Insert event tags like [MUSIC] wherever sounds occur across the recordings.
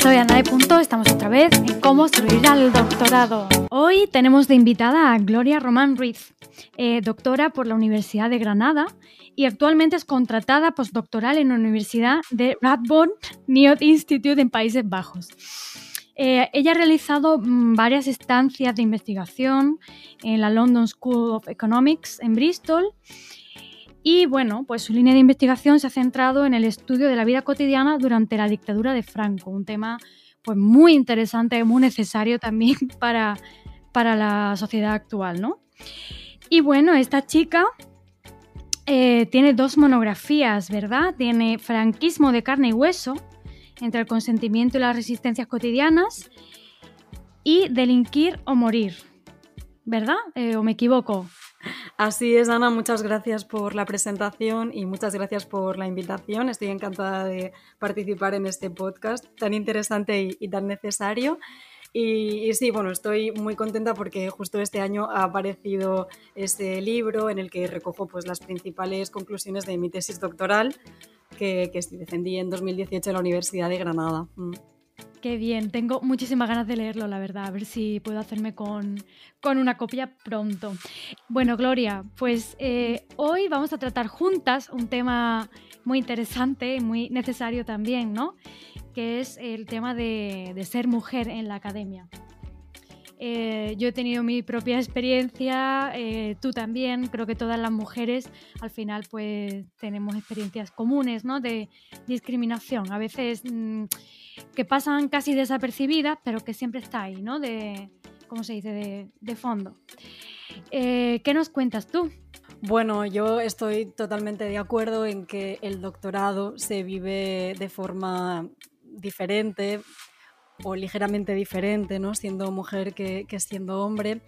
soy Ana de Punto, estamos otra vez en cómo sobrevivir al doctorado. Hoy tenemos de invitada a Gloria Román Ruiz, eh, doctora por la Universidad de Granada y actualmente es contratada postdoctoral en la Universidad de Radboud Newt Institute en Países Bajos. Eh, ella ha realizado mm, varias estancias de investigación en la London School of Economics en Bristol y bueno, pues su línea de investigación se ha centrado en el estudio de la vida cotidiana durante la dictadura de Franco, un tema pues muy interesante, muy necesario también [LAUGHS] para, para la sociedad actual, ¿no? Y bueno, esta chica eh, tiene dos monografías, ¿verdad? Tiene Franquismo de carne y hueso, entre el consentimiento y las resistencias cotidianas, y Delinquir o morir, ¿verdad? Eh, ¿O me equivoco? Así es, Ana, muchas gracias por la presentación y muchas gracias por la invitación. Estoy encantada de participar en este podcast tan interesante y tan necesario. Y, sí, bueno, estoy muy contenta porque justo este año ha aparecido este libro en el que recojo pues, las principales conclusiones de mi tesis doctoral que, defendí en 2018 en la Universidad de Granada. Mm. Qué bien, tengo muchísimas ganas de leerlo, la verdad, a ver si puedo hacerme con, con una copia pronto. Bueno, Gloria, pues eh, hoy vamos a tratar juntas un tema muy interesante y muy necesario también, ¿no? que es el tema de, ser mujer en la academia. Eh, yo he tenido mi propia experiencia, eh, tú también, creo que todas las mujeres al final pues tenemos experiencias comunes ¿no? de discriminación, a veces mm, que pasan casi desapercibidas, pero que siempre está ahí, ¿no? de, ¿cómo se dice?, de, fondo. Eh, ¿Qué nos cuentas tú? Bueno, yo estoy totalmente de acuerdo en que el doctorado se vive de forma diferente o ligeramente diferente, ¿no? Siendo mujer que, siendo hombre.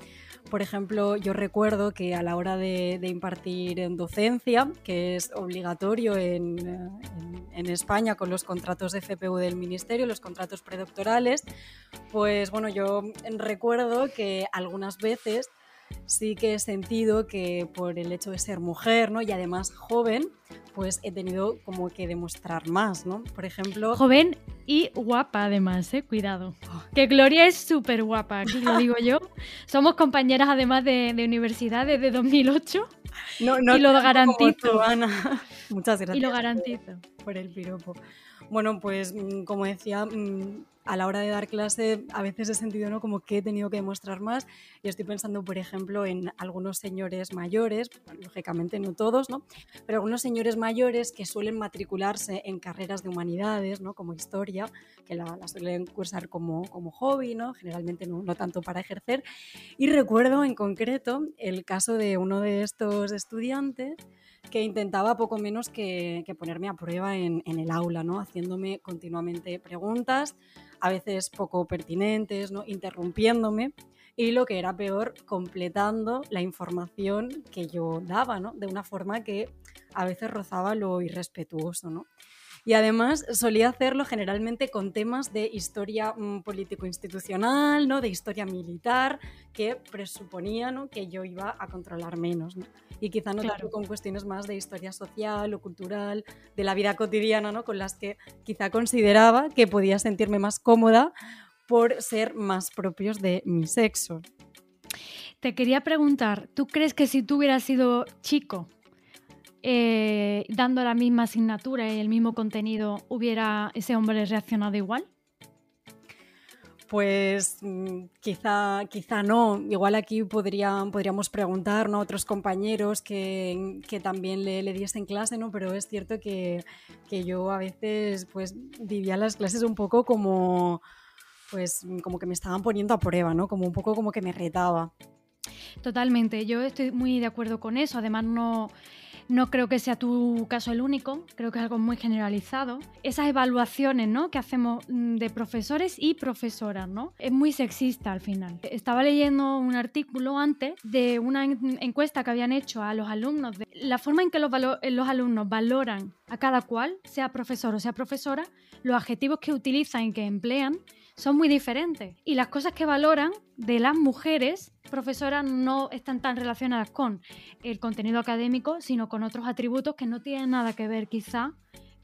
Por ejemplo, yo recuerdo que a la hora de, impartir en docencia, que es obligatorio en, en, España con los contratos de FPU del Ministerio, los contratos predoctorales, pues bueno, yo recuerdo que algunas veces sí que he sentido que por el hecho de ser mujer, ¿no? Y además joven, pues he tenido como que demostrar más, ¿no? Por ejemplo... Joven y guapa además, ¿eh? Cuidado. Que Gloria es súper guapa, aquí lo digo yo. [LAUGHS] Somos compañeras además de, universidad desde 2008. No, no y lo garantizo. Ana. [LAUGHS] Muchas gracias. Y lo garantizo. Por el piropo. Bueno, pues mm, como decía, mm, a la hora de dar clase a veces he sentido ¿no? como que he tenido que demostrar más y estoy pensando, por ejemplo, en algunos señores mayores, lógicamente no todos, ¿no? pero algunos señores mayores que suelen matricularse en carreras de humanidades, ¿no? como historia, que la, suelen cursar como, como hobby, ¿no? generalmente no, no tanto para ejercer. Y recuerdo en concreto el caso de uno de estos estudiantes que intentaba poco menos que, ponerme a prueba en, el aula, ¿no? haciéndome continuamente preguntas, a veces poco pertinentes, ¿no? interrumpiéndome y lo que era peor, completando la información que yo daba, ¿no? de una forma que a veces rozaba lo irrespetuoso. ¿no? Y además solía hacerlo generalmente con temas de historia mm, político-institucional, ¿no? de historia militar, que presuponía que yo iba a controlar menos. Y quizá no tanto con cuestiones más de historia social o cultural, de la vida cotidiana, ¿no? con las que quizá consideraba que podía sentirme más cómoda por ser más propios de mi sexo. Te quería preguntar, ¿tú crees que si tú hubieras sido chico, eh, dando la misma asignatura y el mismo contenido, hubiera ese hombre reaccionado igual? Pues mm, quizá, quizá no. Igual aquí podríamos preguntar a otros compañeros que, también le, le, diesen clase, ¿no? Pero es cierto que, yo a veces pues vivía las clases un poco como pues como que me estaban poniendo a prueba, ¿no? Como un poco como que me retaba. Totalmente, yo estoy muy de acuerdo con eso. Además, no, no creo que sea tu caso el único, creo que es algo muy generalizado. Esas evaluaciones ¿no? que hacemos mm, de profesores y profesoras, ¿no? Es muy sexista al final. Estaba leyendo un artículo antes de una encuesta que habían hecho a los alumnos, de la forma en que los, los alumnos valoran a cada cual, sea profesor o sea profesora, los adjetivos que utilizan y que emplean son muy diferentes. Y las cosas que valoran de las mujeres profesoras no están tan relacionadas con el contenido académico, sino con otros atributos que no tienen nada que ver quizá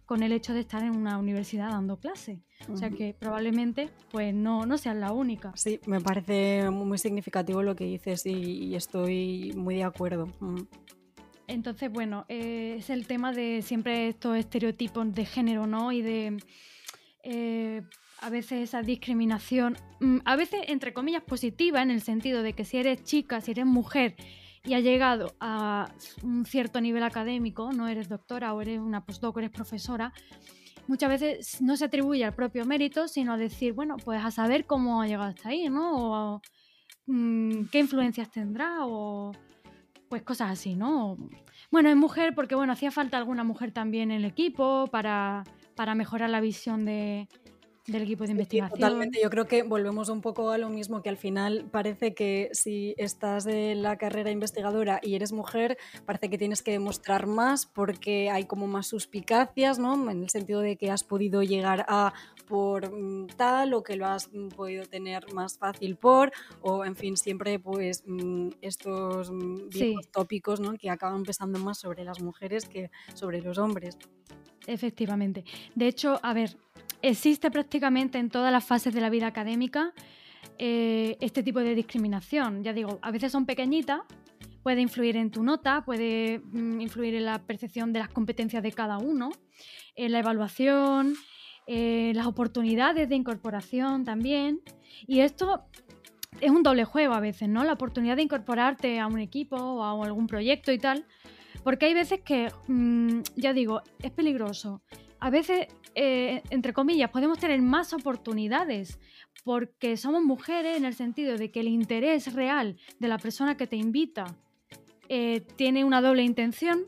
con el hecho de estar en una universidad dando clase. O sea que probablemente pues no, no seas la única. Sí, me parece muy significativo lo que dices y, estoy muy de acuerdo. Entonces, bueno, eh, es el tema de siempre estos estereotipos de género, ¿no? Y de eh, a veces esa discriminación, mm, a veces entre comillas positiva, en el sentido de que si eres chica, si eres mujer y has llegado a un cierto nivel académico, no eres doctora o eres una postdoc eres profesora, muchas veces no se atribuye al propio mérito, sino a decir, bueno, pues a saber cómo ha llegado hasta ahí, ¿no? O mm, qué influencias tendrá o pues cosas así, ¿no? Bueno, es mujer porque, bueno, hacía falta alguna mujer también en el equipo para, para mejorar la visión de, del equipo de investigación. totalmente, yo creo que volvemos un poco a lo mismo, que al final parece que si estás en la carrera investigadora y eres mujer, parece que tienes que demostrar más porque hay como más suspicacias, ¿no? En el sentido de que has podido llegar a por mm, tal o que lo has mm, podido tener más fácil por, o en fin, siempre pues mm, estos viejos tópicos, ¿no? Que acaban pesando más sobre las mujeres que sobre los hombres. Efectivamente. De hecho, a ver, existe prácticamente en todas las fases de la vida académica eh, este tipo de discriminación. Ya digo, a veces son pequeñitas, puede influir en tu nota, puede mm, influir en la percepción de las competencias de cada uno, en la evaluación, en las oportunidades de incorporación también. Y esto es un doble juego a veces, ¿no? La oportunidad de incorporarte a un equipo o a algún proyecto y tal. Porque hay veces que, mm, ya digo, es peligroso a veces, eh, entre comillas, podemos tener más oportunidades porque somos mujeres en el sentido de que el interés real de la persona que te invita eh, tiene una doble intención,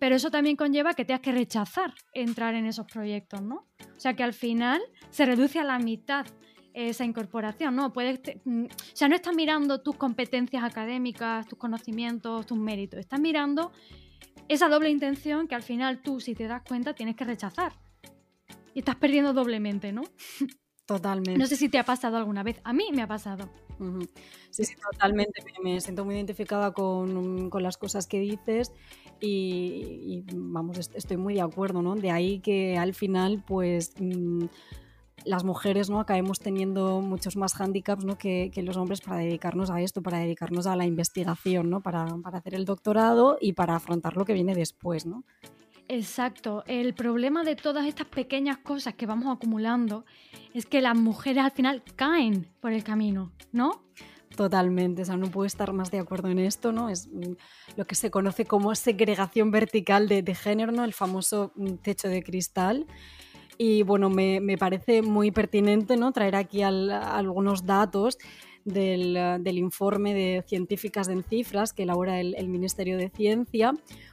pero eso también conlleva que tengas que rechazar entrar en esos proyectos, ¿no? O sea que al final se reduce a la mitad esa incorporación, ¿no? Puedes, mm, o sea, no estás mirando tus competencias académicas, tus conocimientos, tus méritos, estás mirando esa doble intención que al final tú, si te das cuenta, tienes que rechazar. Y estás perdiendo doblemente, ¿no? [LAUGHS] Totalmente. No sé si te ha pasado alguna vez. A mí me ha pasado. Sí, sí, totalmente. Me, siento muy identificada con, las cosas que dices y, vamos, estoy muy de acuerdo, ¿no? De ahí que al final, pues... Mm, las mujeres ¿no? acabemos teniendo muchos más hándicaps ¿no? que, los hombres para dedicarnos a esto, para dedicarnos a la investigación, ¿no? para, hacer el doctorado y para afrontar lo que viene después. ¿no? Exacto. El problema de todas estas pequeñas cosas que vamos acumulando es que las mujeres al final caen por el camino, ¿no? Totalmente, o sea, no puedo estar más de acuerdo en esto, ¿no? Es mm, lo que se conoce como segregación vertical de, de género, ¿no? El famoso mm, techo de cristal. Y bueno, me, parece muy pertinente ¿no? traer aquí algunos datos del, informe de científicas en cifras que elabora el, Ministerio de Ciencia,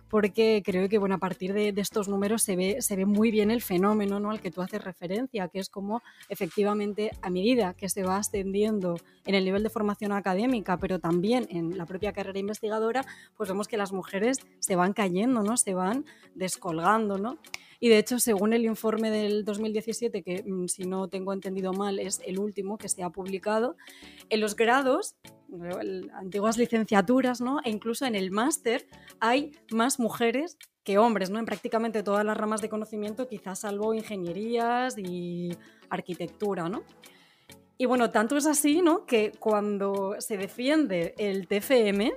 porque creo que bueno, a partir de, estos números se ve, se ve muy bien el fenómeno ¿no? al que tú haces referencia, que es como efectivamente a medida que se va ascendiendo en el nivel de formación académica, pero también en la propia carrera investigadora, pues vemos que las mujeres se van cayendo, ¿no? se van descolgando. ¿no? Y de hecho, según el informe del 2017, que mm, si no tengo entendido mal es el último que se ha publicado, en los grados, antiguas licenciaturas, ¿no? E incluso en el máster hay más mujeres que hombres, ¿no? En prácticamente todas las ramas de conocimiento, quizás salvo ingenierías y arquitectura, ¿no? Y bueno, tanto es así, ¿no? Que cuando se defiende el TFM,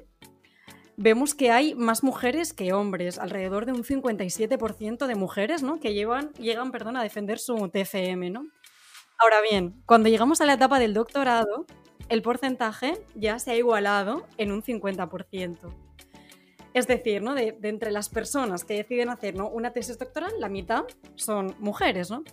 vemos que hay más mujeres que hombres, alrededor de un 57% de mujeres ¿no? que llevan, llegan perdón, a defender su TFM. ¿no? Ahora bien, cuando llegamos a la etapa del doctorado, el porcentaje ya se ha igualado en un 50%. Es decir, ¿no? de, entre las personas que deciden hacer ¿no? una tesis doctoral, la mitad son mujeres. ¿no?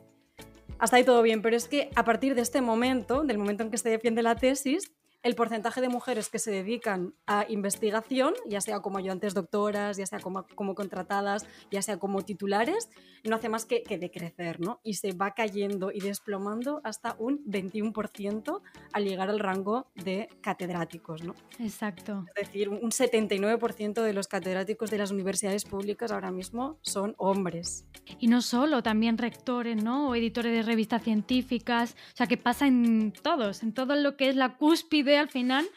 Hasta ahí todo bien, pero es que a partir de este momento, del momento en que se defiende la tesis, el porcentaje de mujeres que se dedican a investigación, ya sea como ayudantes doctoras, ya sea como, como contratadas, ya sea como titulares, no hace más que, que, decrecer, ¿no? Y se va cayendo y desplomando hasta un 21% al llegar al rango de catedráticos, ¿no? Exacto. Es decir, un 79% de los catedráticos de las universidades públicas ahora mismo son hombres. Y no solo, también rectores, ¿no? O editores de revistas científicas, o sea, que pasa en todos, en todo lo que es la cúspide al final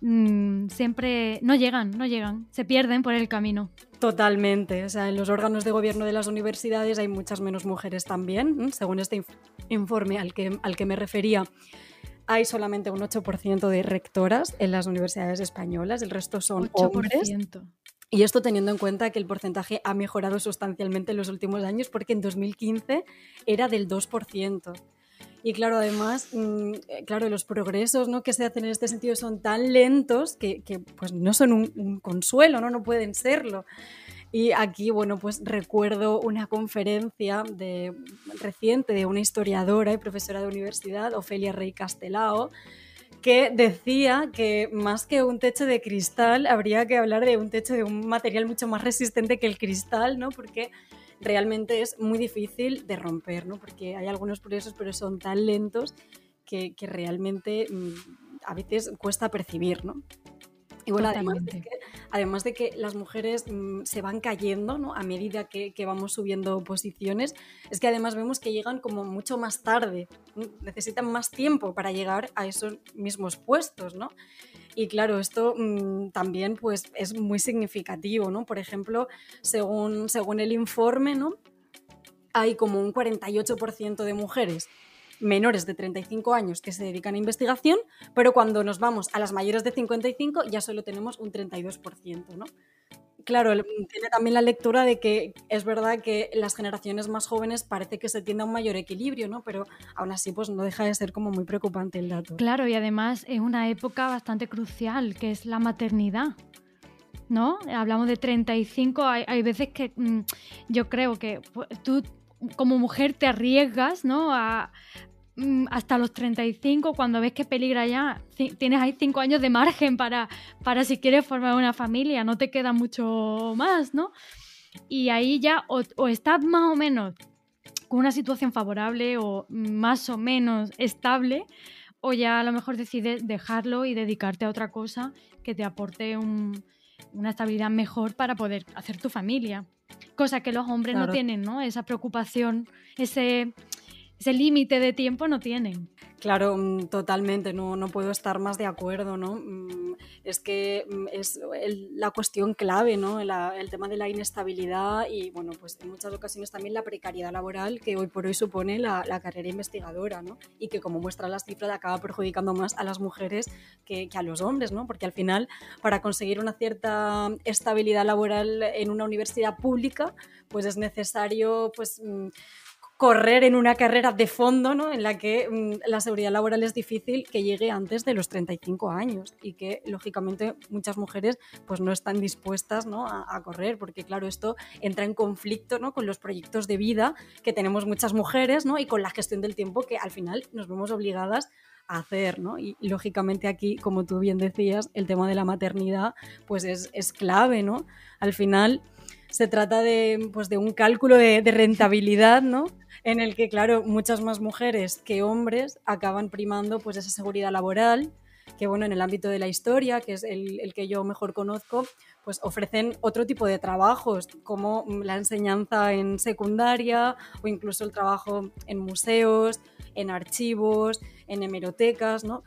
mm, siempre no llegan, no llegan, se pierden por el camino. Totalmente, o sea, en los órganos de gobierno de las universidades hay muchas menos mujeres también, según este informe al que, al que me refería. Hay solamente un 8% de rectoras en las universidades españolas, el resto son 8%. hombres. Y esto teniendo en cuenta que el porcentaje ha mejorado sustancialmente en los últimos años, porque en 2015 era del 2%. Y claro, además, mm, eh, claro, los progresos ¿no? que se hacen en este sentido son tan lentos que, que pues no son un, un, consuelo, ¿no? no pueden serlo. Y aquí, bueno, pues recuerdo una conferencia de, reciente de una historiadora y profesora de universidad, Ofelia Rey Castelao, que decía que más que un techo de cristal, habría que hablar de un techo de un material mucho más resistente que el cristal, ¿no? Porque realmente es muy difícil de romper, ¿no? Porque hay algunos procesos, pero son tan lentos que, realmente mmm, a veces cuesta percibir, ¿no? Y bueno, además de, que, además de, que, las mujeres mmm, se van cayendo ¿no? a medida que, que, vamos subiendo posiciones, es que además vemos que llegan como mucho más tarde, necesitan más tiempo para llegar a esos mismos puestos, ¿no? Y claro, esto mmm, también pues, es muy significativo, ¿no? Por ejemplo, según, según el informe, ¿no? hay como un 48% de mujeres menores de 35 años que se dedican a investigación, pero cuando nos vamos a las mayores de 55 ya solo tenemos un 32%, ¿no? Claro, tiene también la lectura de que es verdad que las generaciones más jóvenes parece que se tiende a un mayor equilibrio, ¿no? Pero aún así pues no deja de ser como muy preocupante el dato. Claro, y además es una época bastante crucial, que es la maternidad. ¿No? Hablamos de 35, hay, hay veces que mmm, yo creo que pues, tú como mujer te arriesgas, ¿no? A, mm, hasta los 35, cuando ves que peligra ya, tienes ahí 5 años de margen para, para si quieres formar una familia, no te queda mucho más, ¿no? Y ahí ya o, o estás más o menos con una situación favorable o más o menos estable, o ya a lo mejor decides dejarlo y dedicarte a otra cosa que te aporte un, una estabilidad mejor para poder hacer tu familia. Cosa que los hombres claro. no tienen, ¿no? Esa preocupación, ese, ese límite de tiempo no tienen. Claro, mm, totalmente, no, no puedo estar más de acuerdo, ¿no? Mm, es que mm, es el, la cuestión clave, ¿no? La, el tema de la inestabilidad y, bueno, pues en muchas ocasiones también la precariedad laboral que hoy por hoy supone la, la carrera investigadora, ¿no? Y que, como muestran las cifras, acaba perjudicando más a las mujeres que, que a los hombres, ¿no? Porque al final, para conseguir una cierta estabilidad laboral en una universidad pública, pues es necesario, pues correr en una carrera de fondo ¿no? en la que mmm, la seguridad laboral es difícil que llegue antes de los 35 años y que lógicamente muchas mujeres pues no están dispuestas ¿no? a, correr porque claro esto entra en conflicto ¿no? con los proyectos de vida que tenemos muchas mujeres ¿no? y con la gestión del tiempo que al final nos vemos obligadas a hacer, ¿no? Y, lógicamente aquí, como tú bien decías, el tema de la maternidad pues es, es clave, ¿no? Al final se trata de, pues, de un cálculo de, de rentabilidad, ¿no? En el que, claro, muchas más mujeres que hombres acaban primando pues esa seguridad laboral, que bueno, en el ámbito de la historia, que es el, el, que yo mejor conozco, pues ofrecen otro tipo de trabajos, como la enseñanza en secundaria o incluso el trabajo en museos, en archivos, en hemerotecas, ¿no?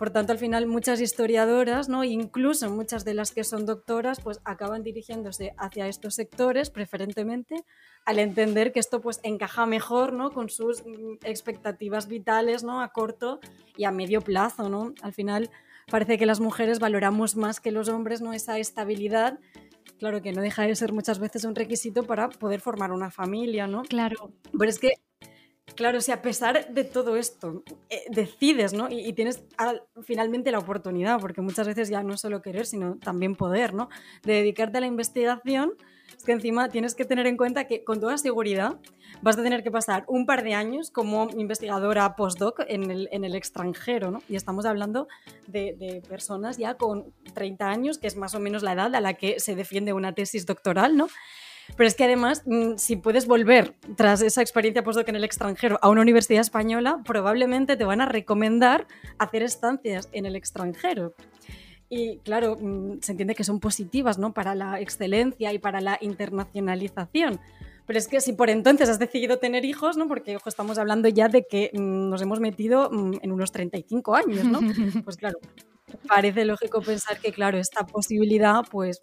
Por tanto, al final muchas historiadoras, ¿no? incluso muchas de las que son doctoras, pues acaban dirigiéndose hacia estos sectores preferentemente al entender que esto pues encaja mejor ¿no? con sus mm, expectativas vitales ¿no? a corto y a medio plazo. ¿no? Al final parece que las mujeres valoramos más que los hombres ¿no? esa estabilidad claro que no deja de ser muchas veces un requisito para poder formar una familia, ¿no? Claro. Pero es que Claro, si a pesar de todo esto eh, decides, ¿no? Y, tienes al, finalmente la oportunidad, porque muchas veces ya no solo querer, sino también poder, ¿no? De dedicarte a la investigación, es que encima tienes que tener en cuenta que con toda seguridad vas a tener que pasar un par de años como investigadora postdoc en el, extranjero, ¿no? Y estamos hablando de, de, personas ya con 30 años, que es más o menos la edad a la que se defiende una tesis doctoral, ¿no? Pero es que además, mm, si puedes volver tras esa experiencia postdoc en el extranjero a una universidad española, probablemente te van a recomendar hacer estancias en el extranjero. Y claro, mm, se entiende que son positivas ¿no? para la excelencia y para la internacionalización. Pero es que si por entonces has decidido tener hijos, ¿no? porque ojo, estamos hablando ya de que mm, nos hemos metido en unos 35 años, ¿no? [LAUGHS] Pues claro, parece lógico pensar que, claro, esta posibilidad, pues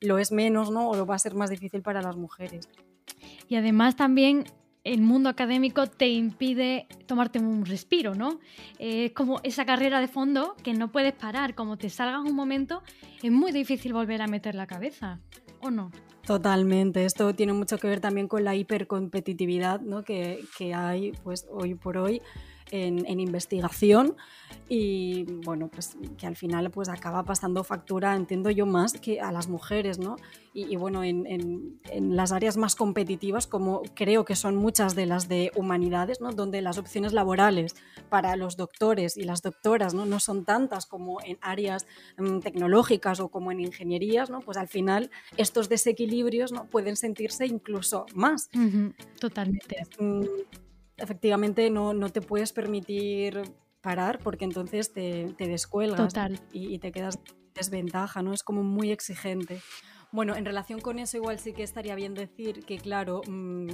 lo es menos, ¿no? O lo va a ser más difícil para las mujeres. Y además también el mundo académico te impide tomarte un respiro, ¿no? Es como esa carrera de fondo que no puedes parar, como te salga un momento, es muy difícil volver a meter la cabeza, ¿o no? Totalmente, esto tiene mucho que ver también con la hipercompetitividad ¿no? que, que hay pues, hoy por hoy en, investigación y bueno, pues que al final pues acaba pasando factura, entiendo yo, más que a las mujeres, ¿no? Y, bueno, en, en, las áreas más competitivas, como creo que son muchas de las de humanidades, ¿no? Donde las opciones laborales para los doctores y las doctoras, ¿no? No son tantas como en áreas mm, tecnológicas o como en ingenierías, ¿no? Pues al final estos desequilibrios, ¿no? Pueden sentirse incluso más. Totalmente. Mm, efectivamente no, no te puedes permitir parar porque entonces te, te descuelgas Y, te quedas desventaja, ¿no? Es como muy exigente. Bueno, en relación con eso igual sí que estaría bien decir que, claro, mm,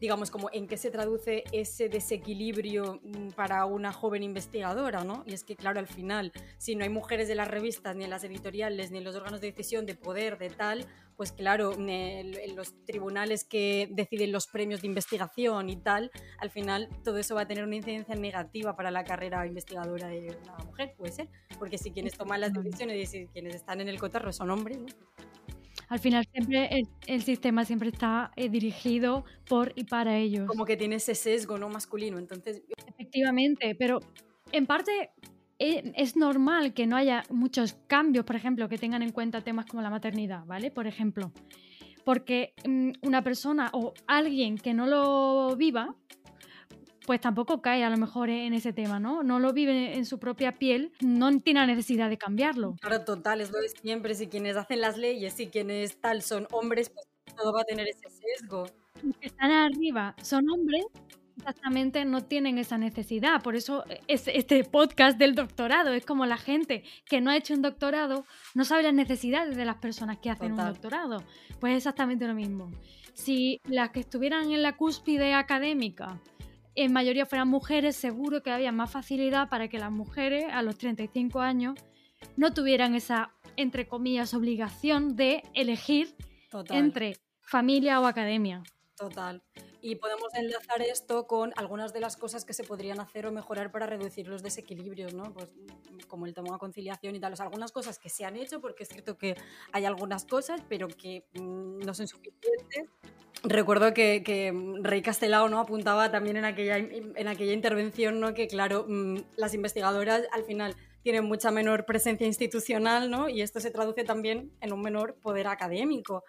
digamos, como en qué se traduce ese desequilibrio mm, para una joven investigadora, ¿no? Y es que, claro, al final, si no hay mujeres de las revistas, ni en las editoriales, ni en los órganos de decisión de poder, de tal, pues claro, en los tribunales que deciden los premios de investigación y tal, al final todo eso va a tener una incidencia negativa para la carrera investigadora de una mujer, puede ser, porque si quienes toman las decisiones y si quienes están en el cotarro son hombres, ¿no? Al final siempre el, sistema siempre está eh, dirigido por y para ellos. Como que tiene ese sesgo no masculino, entonces... Efectivamente, pero en parte es normal que no haya muchos cambios, por ejemplo, que tengan en cuenta temas como la maternidad, ¿vale? Por ejemplo, porque mm, una persona o alguien que no lo viva, pues tampoco cae a lo mejor en ese tema, ¿no? No lo vive en su propia piel, no tiene la necesidad de cambiarlo. Claro, total, es lo de siempre. Si quienes hacen las leyes y quienes tal son hombres, pues todo va a tener ese sesgo. Los que están arriba son hombres, exactamente no tienen esa necesidad. Por eso es este podcast del doctorado es como la gente que no ha hecho un doctorado no sabe las necesidades de las personas que hacen un doctorado. Pues es exactamente lo mismo. Si las que estuvieran en la cúspide académica en mayoría fueran mujeres, seguro que había más facilidad para que las mujeres a los 35 años no tuvieran esa, entre comillas, obligación de elegir entre familia o academia. Total. Y podemos enlazar esto con algunas de las cosas que se podrían hacer o mejorar para reducir los desequilibrios, ¿no? Pues como el tema de conciliación y tal. algunas cosas que se han hecho, porque es cierto que hay algunas cosas, pero que mm, no son suficientes. Recuerdo que, que, Rey Castelao ¿no? apuntaba también en aquella, en aquella intervención ¿no? que, claro, mm, las investigadoras al final tienen mucha menor presencia institucional ¿no? y esto se traduce también en un menor poder académico.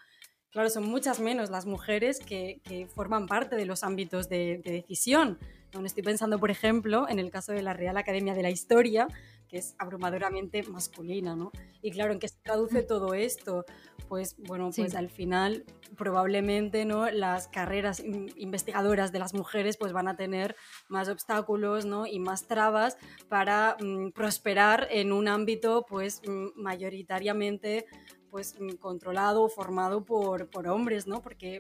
Claro, son muchas menos las mujeres que, forman parte de los ámbitos de, decisión. estoy pensando, por ejemplo, en el caso de la Real Academia de la Historia, que es abrumadoramente masculina, ¿no? Y claro, ¿en qué se traduce mm. todo esto? Pues bueno, pues al final probablemente ¿no? las carreras investigadoras de las mujeres pues van a tener más obstáculos ¿no? y más trabas para mm, prosperar en un ámbito pues mm, mayoritariamente pues mm, controlado formado por, por, hombres, ¿no? Porque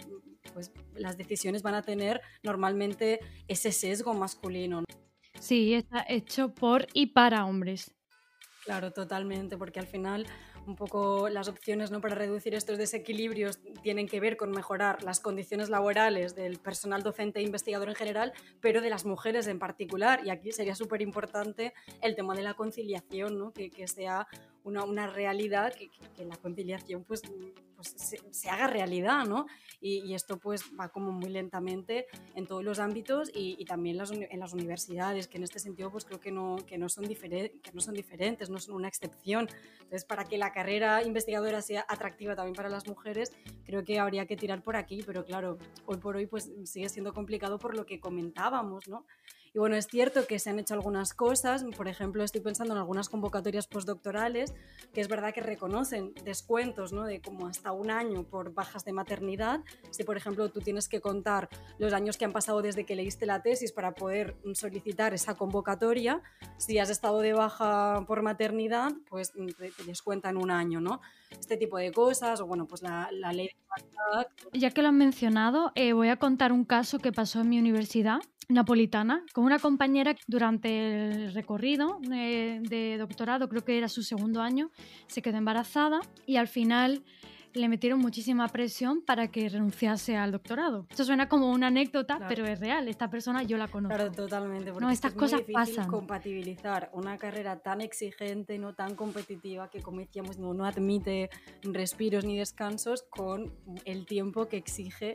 pues, las decisiones van a tener normalmente ese sesgo masculino. Sí, está hecho por y para hombres. Claro, totalmente, porque al final un poco las opciones ¿no? para reducir estos desequilibrios tienen que ver con mejorar las condiciones laborales del personal docente e investigador en general, pero de las mujeres en particular. Y aquí sería súper importante el tema de la conciliación, ¿no? que, que sea una, una realidad, que, que, la conciliación pues, pues se, se, haga realidad, ¿no? Y, y, esto pues va como muy lentamente en todos los ámbitos y, y también las, en las universidades, que en este sentido pues creo que no, que no, son que no son diferentes, no son una excepción. Entonces, para que la carrera investigadora sea atractiva también para las mujeres, creo que habría que tirar por aquí, pero claro, hoy por hoy pues sigue siendo complicado por lo que comentábamos, ¿no? Y bueno, es cierto que se han hecho algunas cosas, por ejemplo, estoy pensando en algunas convocatorias postdoctorales, que es verdad que reconocen descuentos ¿no? de como hasta un año por bajas de maternidad. Si, por ejemplo, tú tienes que contar los años que han pasado desde que leíste la tesis para poder solicitar esa convocatoria, si has estado de baja por maternidad, pues te descuentan un año, ¿no? Este tipo de cosas, o bueno, pues la, la ley Ya que lo han mencionado, eh, voy a contar un caso que pasó en mi universidad napolitana con una compañera durante el recorrido de doctorado, creo que era su segundo año, se quedó embarazada y al final le metieron muchísima presión para que renunciase al doctorado. Esto suena como una anécdota, pero es real. Esta persona yo la conozco. Claro, totalmente. Porque no, estas es cosas muy pasan. compatibilizar una carrera tan exigente, no tan competitiva, que como decíamos, no, no admite respiros ni descansos con el tiempo que exige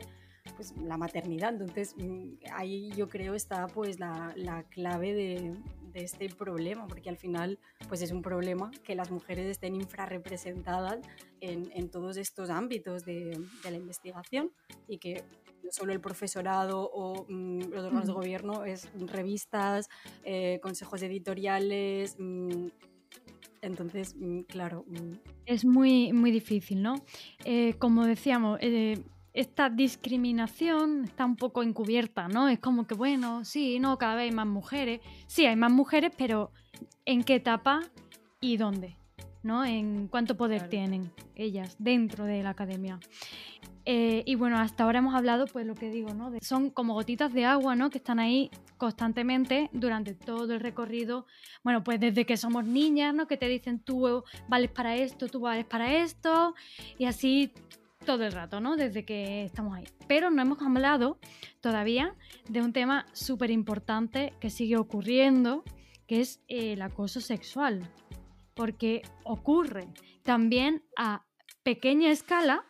pues, la maternidad. Entonces, mm, ahí yo creo está pues la, la clave de, de, este problema, porque al final pues es un problema que las mujeres estén infrarrepresentadas en, en todos estos ámbitos de, de, la investigación y que no solo el profesorado o mm, los órganos de gobierno, es revistas, eh, consejos editoriales. Mm, entonces, claro. Es muy, muy difícil, ¿no? Eh, como decíamos, eh, esta discriminación está un poco encubierta, ¿no? Es como que, bueno, sí, no, cada vez hay más mujeres. Sí, hay más mujeres, pero ¿en qué etapa y dónde? ¿No? En cuánto poder tienen ellas dentro de la academia. Eh, y bueno, hasta ahora hemos hablado, pues lo que digo, ¿no? son como gotitas de agua, ¿no? Que están ahí constantemente durante todo el recorrido. Bueno, pues desde que somos niñas, ¿no? Que te dicen tú vales para esto, tú vales para esto. Y así todo el rato, ¿no? Desde que estamos ahí. Pero no hemos hablado todavía de un tema súper importante que sigue ocurriendo, que es el acoso sexual. Porque ocurre también a pequeña escala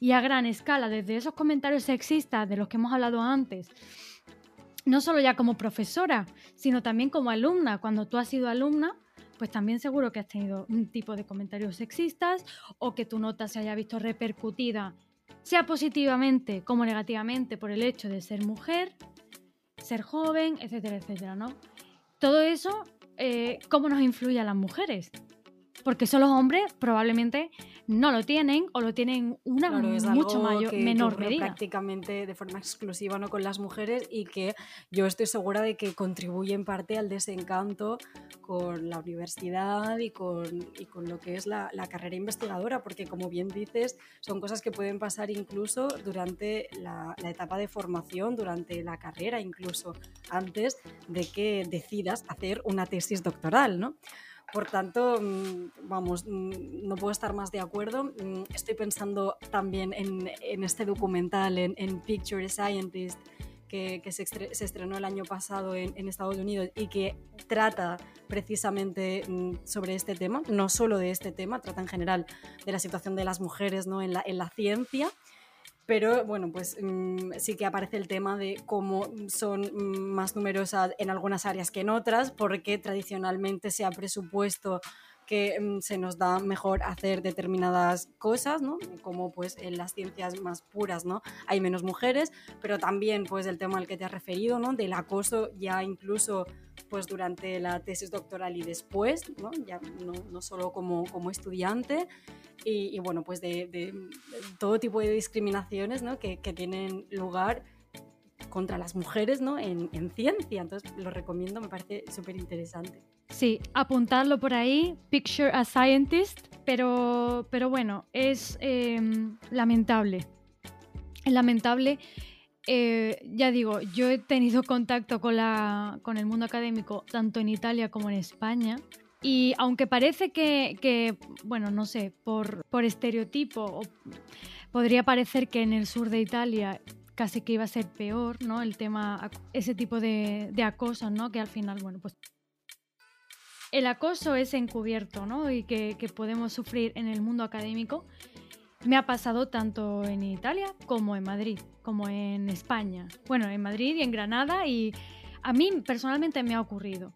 y a gran escala, desde esos comentarios sexistas de los que hemos hablado antes. No solo ya como profesora, sino también como alumna. Cuando tú has sido alumna, pues también seguro que has tenido un tipo de comentarios sexistas o que tu nota se haya visto repercutida, sea positivamente como negativamente, por el hecho de ser mujer, ser joven, etcétera, etcétera, ¿no? Todo eso, eh, ¿cómo nos influye a las mujeres? Porque son los hombres probablemente no lo tienen o lo tienen una mucho mayor, menor medida. Prácticamente de forma exclusiva no con las mujeres y que yo estoy segura de que contribuye en parte al desencanto con la universidad y con, y con lo que es la, la, carrera investigadora, porque como bien dices, son cosas que pueden pasar incluso durante la, la etapa de formación, durante la carrera, incluso antes de que decidas hacer una tesis doctoral, ¿no? Por tanto, mm, vamos, mm, no puedo estar más de acuerdo. Mm, estoy pensando también en, este documental, en, Picture Scientist, que, se, estrenó el año pasado en, Estados Unidos y que trata precisamente sobre este tema, no solo de este tema, trata en general de la situación de las mujeres ¿no? en, la, en la ciencia pero bueno, pues mm, sí que aparece el tema de cómo son más numerosas en algunas áreas que en otras, porque tradicionalmente se ha presupuesto que mm, se nos da mejor hacer determinadas cosas, ¿no? Como pues en las ciencias más puras, ¿no? Hay menos mujeres, pero también pues el tema al que te has referido, ¿no? Del acoso ya incluso pues durante la tesis doctoral y después, ¿no? Ya no, solo como, como estudiante y, bueno, pues de, todo tipo de discriminaciones ¿no? que, que, tienen lugar contra las mujeres ¿no? en, en ciencia. Entonces lo recomiendo, me parece súper interesante. Sí, apuntarlo por ahí, Picture a Scientist, pero, pero bueno, es em, lamentable. Es lamentable. Eh, ya digo, yo he tenido contacto con, la, con el mundo académico tanto en Italia como en España y aunque parece que, bueno, no sé, por, por estereotipo, podría parecer que en el sur de Italia casi que iba a ser peor, ¿no? El tema, ese tipo de, de acoso, ¿no? Que al final, bueno, pues el acoso es encubierto, ¿no? Y que, que, podemos sufrir en el mundo académico. Me ha pasado tanto en Italia como en Madrid, como en España. Bueno, en Madrid y en Granada y a mí personalmente me ha ocurrido.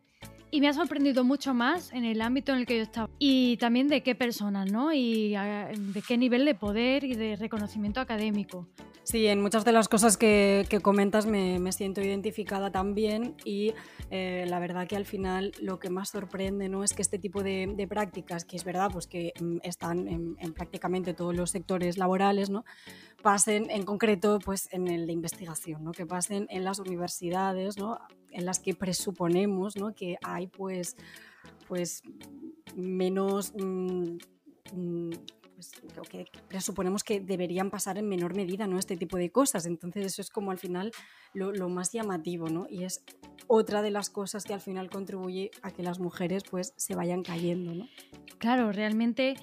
Y me ha sorprendido mucho más en el ámbito en el que yo estaba. Y también de qué personas, ¿no? Y ah, de qué nivel de poder y de reconocimiento académico. Sí, en muchas de las cosas que, que comentas me, me, siento identificada también y eh, la verdad que al final lo que más sorprende ¿no? es que este tipo de, de prácticas, que es verdad pues que mm, están en, en, prácticamente todos los sectores laborales, ¿no? pasen en concreto pues en el de investigación, ¿no? que pasen en las universidades, ¿no? En las que presuponemos ¿no? que hay pues, pues menos... Mmm, pues, que presuponemos que deberían pasar en menor medida, ¿no? Este tipo de cosas. Entonces eso es como al final lo, lo, más llamativo, ¿no? Y es otra de las cosas que al final contribuye a que las mujeres pues se vayan cayendo, ¿no? Claro, realmente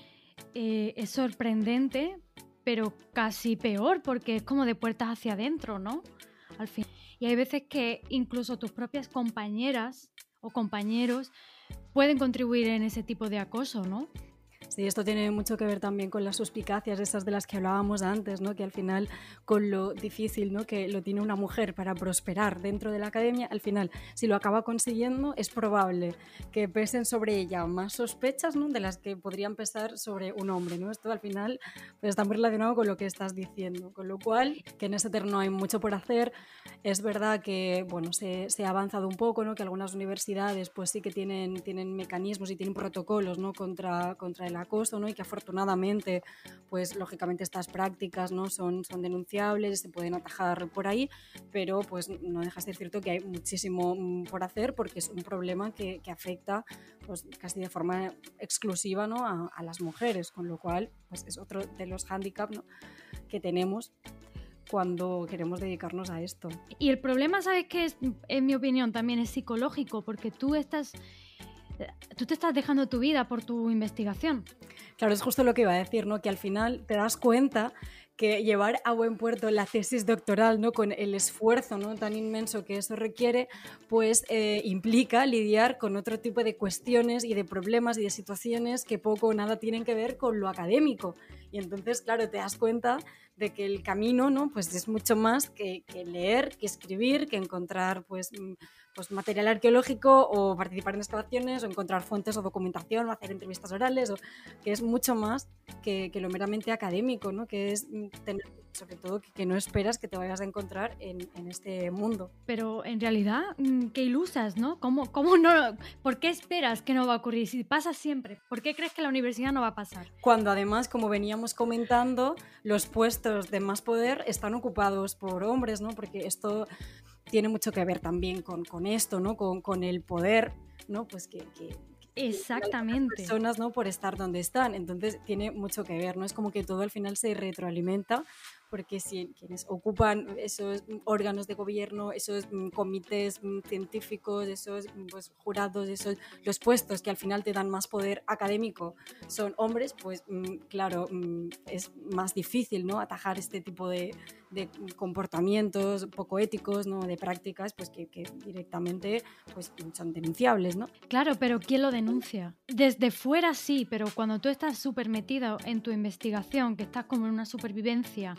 eh, es sorprendente, pero casi peor, porque es como de puertas hacia adentro, ¿no? Al. Y hay veces que incluso tus propias compañeras o compañeros pueden contribuir en ese tipo de acoso, ¿no? Sí, esto tiene mucho que ver también con las suspicacias, esas de las que hablábamos antes, ¿no? que al final con lo difícil ¿no? que lo tiene una mujer para prosperar dentro de la academia, al final si lo acaba consiguiendo es probable que pesen sobre ella más sospechas ¿no? de las que podrían pesar sobre un hombre. ¿no? Esto al final pues, está muy relacionado con lo que estás diciendo, con lo cual que en ese terreno hay mucho por hacer. Es verdad que bueno, se, se ha avanzado un poco, ¿no? que algunas universidades pues sí que tienen, tienen mecanismos y tienen protocolos ¿no? contra, contra el ¿no? Y que afortunadamente, pues lógicamente estas prácticas, ¿no? Son, son denunciables, se pueden atajar por ahí, pero pues no deja de ser cierto que hay muchísimo mm, por hacer porque es un problema que, que afecta pues casi de forma exclusiva, ¿no? A, a, las mujeres, con lo cual pues es otro de los hándicaps ¿no? que tenemos cuando queremos dedicarnos a esto. Y el problema, ¿sabes qué? Es, en mi opinión, también es psicológico, porque tú estás tú te estás dejando tu vida por tu investigación. Claro, es justo lo que iba a decir, ¿no? Que al final te das cuenta que llevar a buen puerto la tesis doctoral, ¿no? Con el esfuerzo ¿no? tan inmenso que eso requiere, pues eh, implica lidiar con otro tipo de cuestiones y de problemas y de situaciones que poco o nada tienen que ver con lo académico. Y entonces, claro, te das cuenta de que el camino, ¿no? Pues es mucho más que, que leer, que escribir, que encontrar, pues pues, material arqueológico o participar en excavaciones o encontrar fuentes o documentación o hacer entrevistas orales, o, que es mucho más que, que lo meramente académico, ¿no? que es tener, sobre todo que, que, no esperas que te vayas a encontrar en, en, este mundo. Pero en realidad, mm, qué ilusas, ¿no? ¿Cómo, ¿Cómo no? ¿Por qué esperas que no va a ocurrir? Si pasa siempre, ¿por qué crees que la universidad no va a pasar? Cuando además, como veníamos comentando, los puestos de más poder están ocupados por hombres, ¿no? Porque esto tiene mucho que ver también con, con esto, ¿no? Con, con, el poder, ¿no? Pues que, que Exactamente. personas, ¿no? Por estar donde están. Entonces tiene mucho que ver, ¿no? Es como que todo al final se retroalimenta porque si quienes ocupan esos órganos de gobierno, esos mm, comités mm, científicos, esos mm, pues, jurados, esos los puestos que al final te dan más poder académico son hombres, pues claro, es más difícil ¿no? atajar este tipo de, de comportamientos poco éticos, ¿no? de prácticas, pues que, directamente pues, son denunciables. ¿no? Claro, pero ¿quién lo denuncia? Desde fuera sí, pero cuando tú estás súper metido en tu investigación, que estás como en una supervivencia,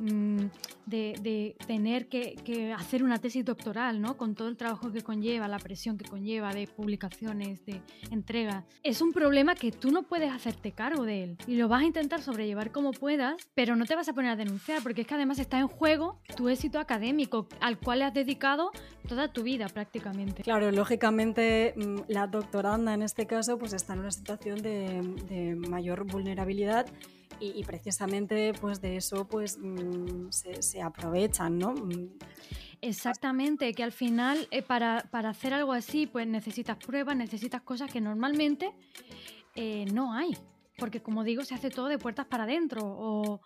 Mm, de, tener que, que, hacer una tesis doctoral, ¿no? Con todo el trabajo que conlleva, la presión que conlleva de publicaciones, de entregas. Es un problema que tú no puedes hacerte cargo de él y lo vas a intentar sobrellevar como puedas, pero no te vas a poner a denunciar porque es que además está en juego tu éxito académico al cual le has dedicado toda tu vida prácticamente. Claro, lógicamente mm, la doctoranda en este caso pues está en una situación de, de mayor vulnerabilidad y, y, precisamente pues de eso pues mmm, se, se, aprovechan, ¿no? Mm. Exactamente, que al final eh, para, para, hacer algo así pues necesitas pruebas, necesitas cosas que normalmente eh, no hay, porque como digo se hace todo de puertas para adentro o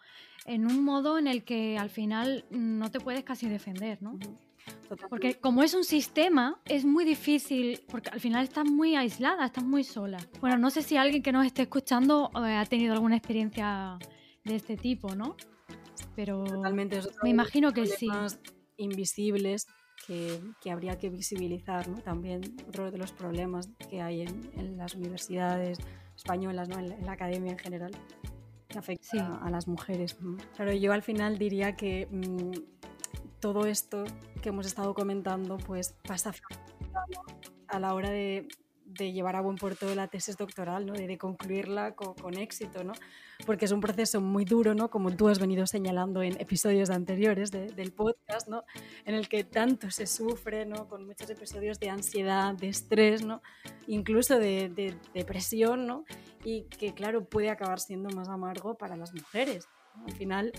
en un modo en el que al final no te puedes casi defender, ¿no? Porque como es un sistema, es muy difícil, porque al final estás muy aislada, estás muy sola. Bueno, no sé si alguien que nos esté escuchando eh, ha tenido alguna experiencia de este tipo, ¿no? Pero Totalmente, me imagino que sí. invisibles que, que, habría que visibilizar, ¿no? También otro de los problemas que hay en, en las universidades españolas, ¿no? en, la, en, la, academia en general, que afecta sí. a, a, las mujeres. Claro, yo al final diría que mmm, todo esto que hemos estado comentando pues pasa a la hora de, de llevar a buen puerto la tesis doctoral, ¿no? de, concluirla con, éxito, ¿no? porque es un proceso muy duro, ¿no? como tú has venido señalando en episodios anteriores de, del podcast, ¿no? en el que tanto se sufre, ¿no? con muchos episodios de ansiedad, de estrés, ¿no? incluso de, de depresión, ¿no? y que claro puede acabar siendo más amargo para las mujeres. Al final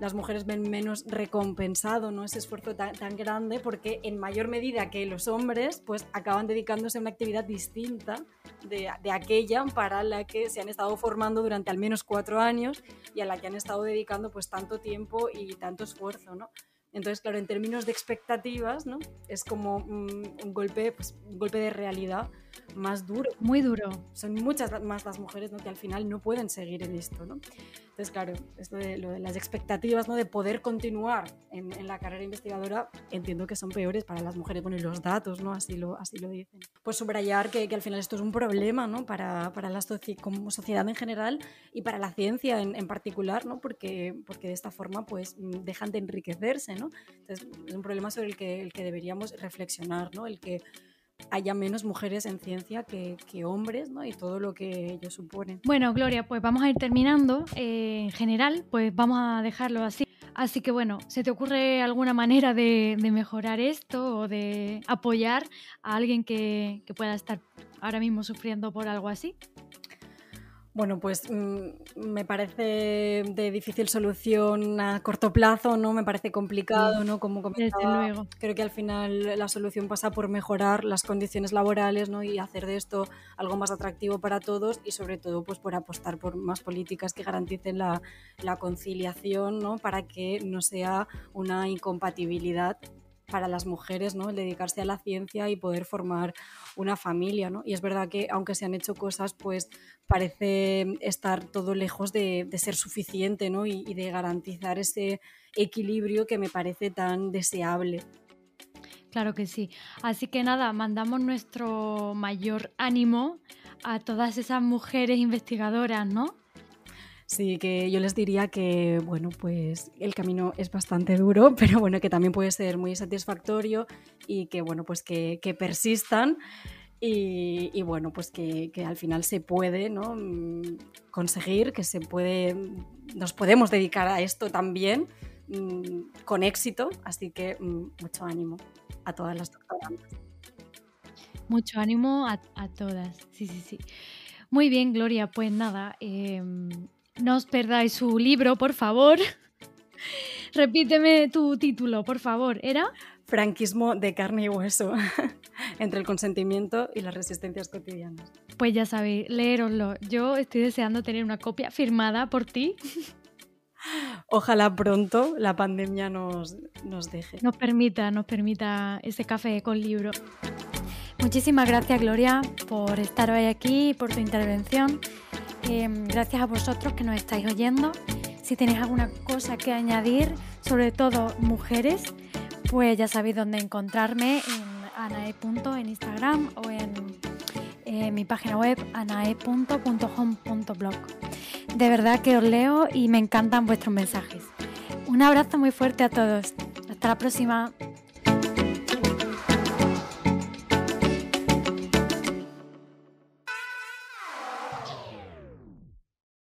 las mujeres ven menos recompensado ¿no? ese esfuerzo tan, tan, grande porque en mayor medida que los hombres pues acaban dedicándose a una actividad distinta de, de, aquella para la que se han estado formando durante al menos cuatro años y a la que han estado dedicando pues tanto tiempo y tanto esfuerzo. ¿no? Entonces, claro, en términos de expectativas, ¿no? Es como un, un golpe, pues, un golpe de realidad más duro. Muy duro. Son muchas más las mujeres ¿no? que al final no pueden seguir en esto. ¿no? Entonces, claro, esto de, lo de las expectativas ¿no? de poder continuar en, en, la carrera investigadora, entiendo que son peores para las mujeres. Bueno, y los datos ¿no? así, lo, así lo dicen. Pues subrayar que, que al final esto es un problema ¿no? para, para la soci como sociedad en general y para la ciencia en, en, particular, ¿no? porque, porque de esta forma pues, dejan de enriquecerse. ¿no? Entonces, es un problema sobre el que, el que deberíamos reflexionar, ¿no? el que haya menos mujeres en ciencia que, que, hombres ¿no? y todo lo que ello supone. Bueno, Gloria, pues vamos a ir terminando. Eh, en general, pues vamos a dejarlo así. Así que bueno, ¿se te ocurre alguna manera de, de mejorar esto o de apoyar a alguien que, que pueda estar ahora mismo sufriendo por algo así? Bueno, pues mmm, me parece de difícil solución a corto plazo, ¿no? Me parece complicado, ¿no? Como comentaba, luego. creo que al final la solución pasa por mejorar las condiciones laborales, ¿no? Y hacer de esto algo más atractivo para todos y sobre todo, pues por apostar por más políticas que garanticen la, la conciliación, ¿no? Para que no sea una incompatibilidad para las mujeres, ¿no? El dedicarse a la ciencia y poder formar una familia, ¿no? Y es verdad que aunque se han hecho cosas, pues parece estar todo lejos de, ser suficiente, ¿no? Y de garantizar ese equilibrio que me parece tan deseable. Claro que sí. Así que nada, mandamos nuestro mayor ánimo a todas esas mujeres investigadoras, ¿no? Sí, que yo les diría que, bueno, pues el camino es bastante duro, [LAUGHS] pero bueno, que también puede ser muy satisfactorio y que, bueno, pues que, que persistan y, bueno, pues que, que, al final se puede ¿no? conseguir, que se puede, nos podemos dedicar a esto también con éxito, así que mucho ánimo a todas las doctorandas. Mucho ánimo a, a, todas, sí, sí, sí. Muy bien, Gloria, pues nada, eh, no os perdáis su libro, por favor. [LAUGHS] Repíteme tu título, por favor. ¿Era? Franquismo de carne y hueso, [LAUGHS] entre el consentimiento y las resistencias cotidianas. Pues ya sabéis, leeroslo. Yo estoy deseando tener una copia firmada por ti. [LAUGHS] Ojalá pronto la pandemia nos, nos deje. Nos permita, nos permita ese café con libro. Muchísimas gracias, Gloria, por estar hoy aquí y por tu intervención. Eh, gracias a vosotros que nos estáis oyendo. Si tenéis alguna cosa que añadir, sobre todo mujeres, pues ya sabéis dónde encontrarme en anae. en Instagram o en eh, mi página web anae.home.blog. De verdad que os leo y me encantan vuestros mensajes. Un abrazo muy fuerte a todos. Hasta la próxima.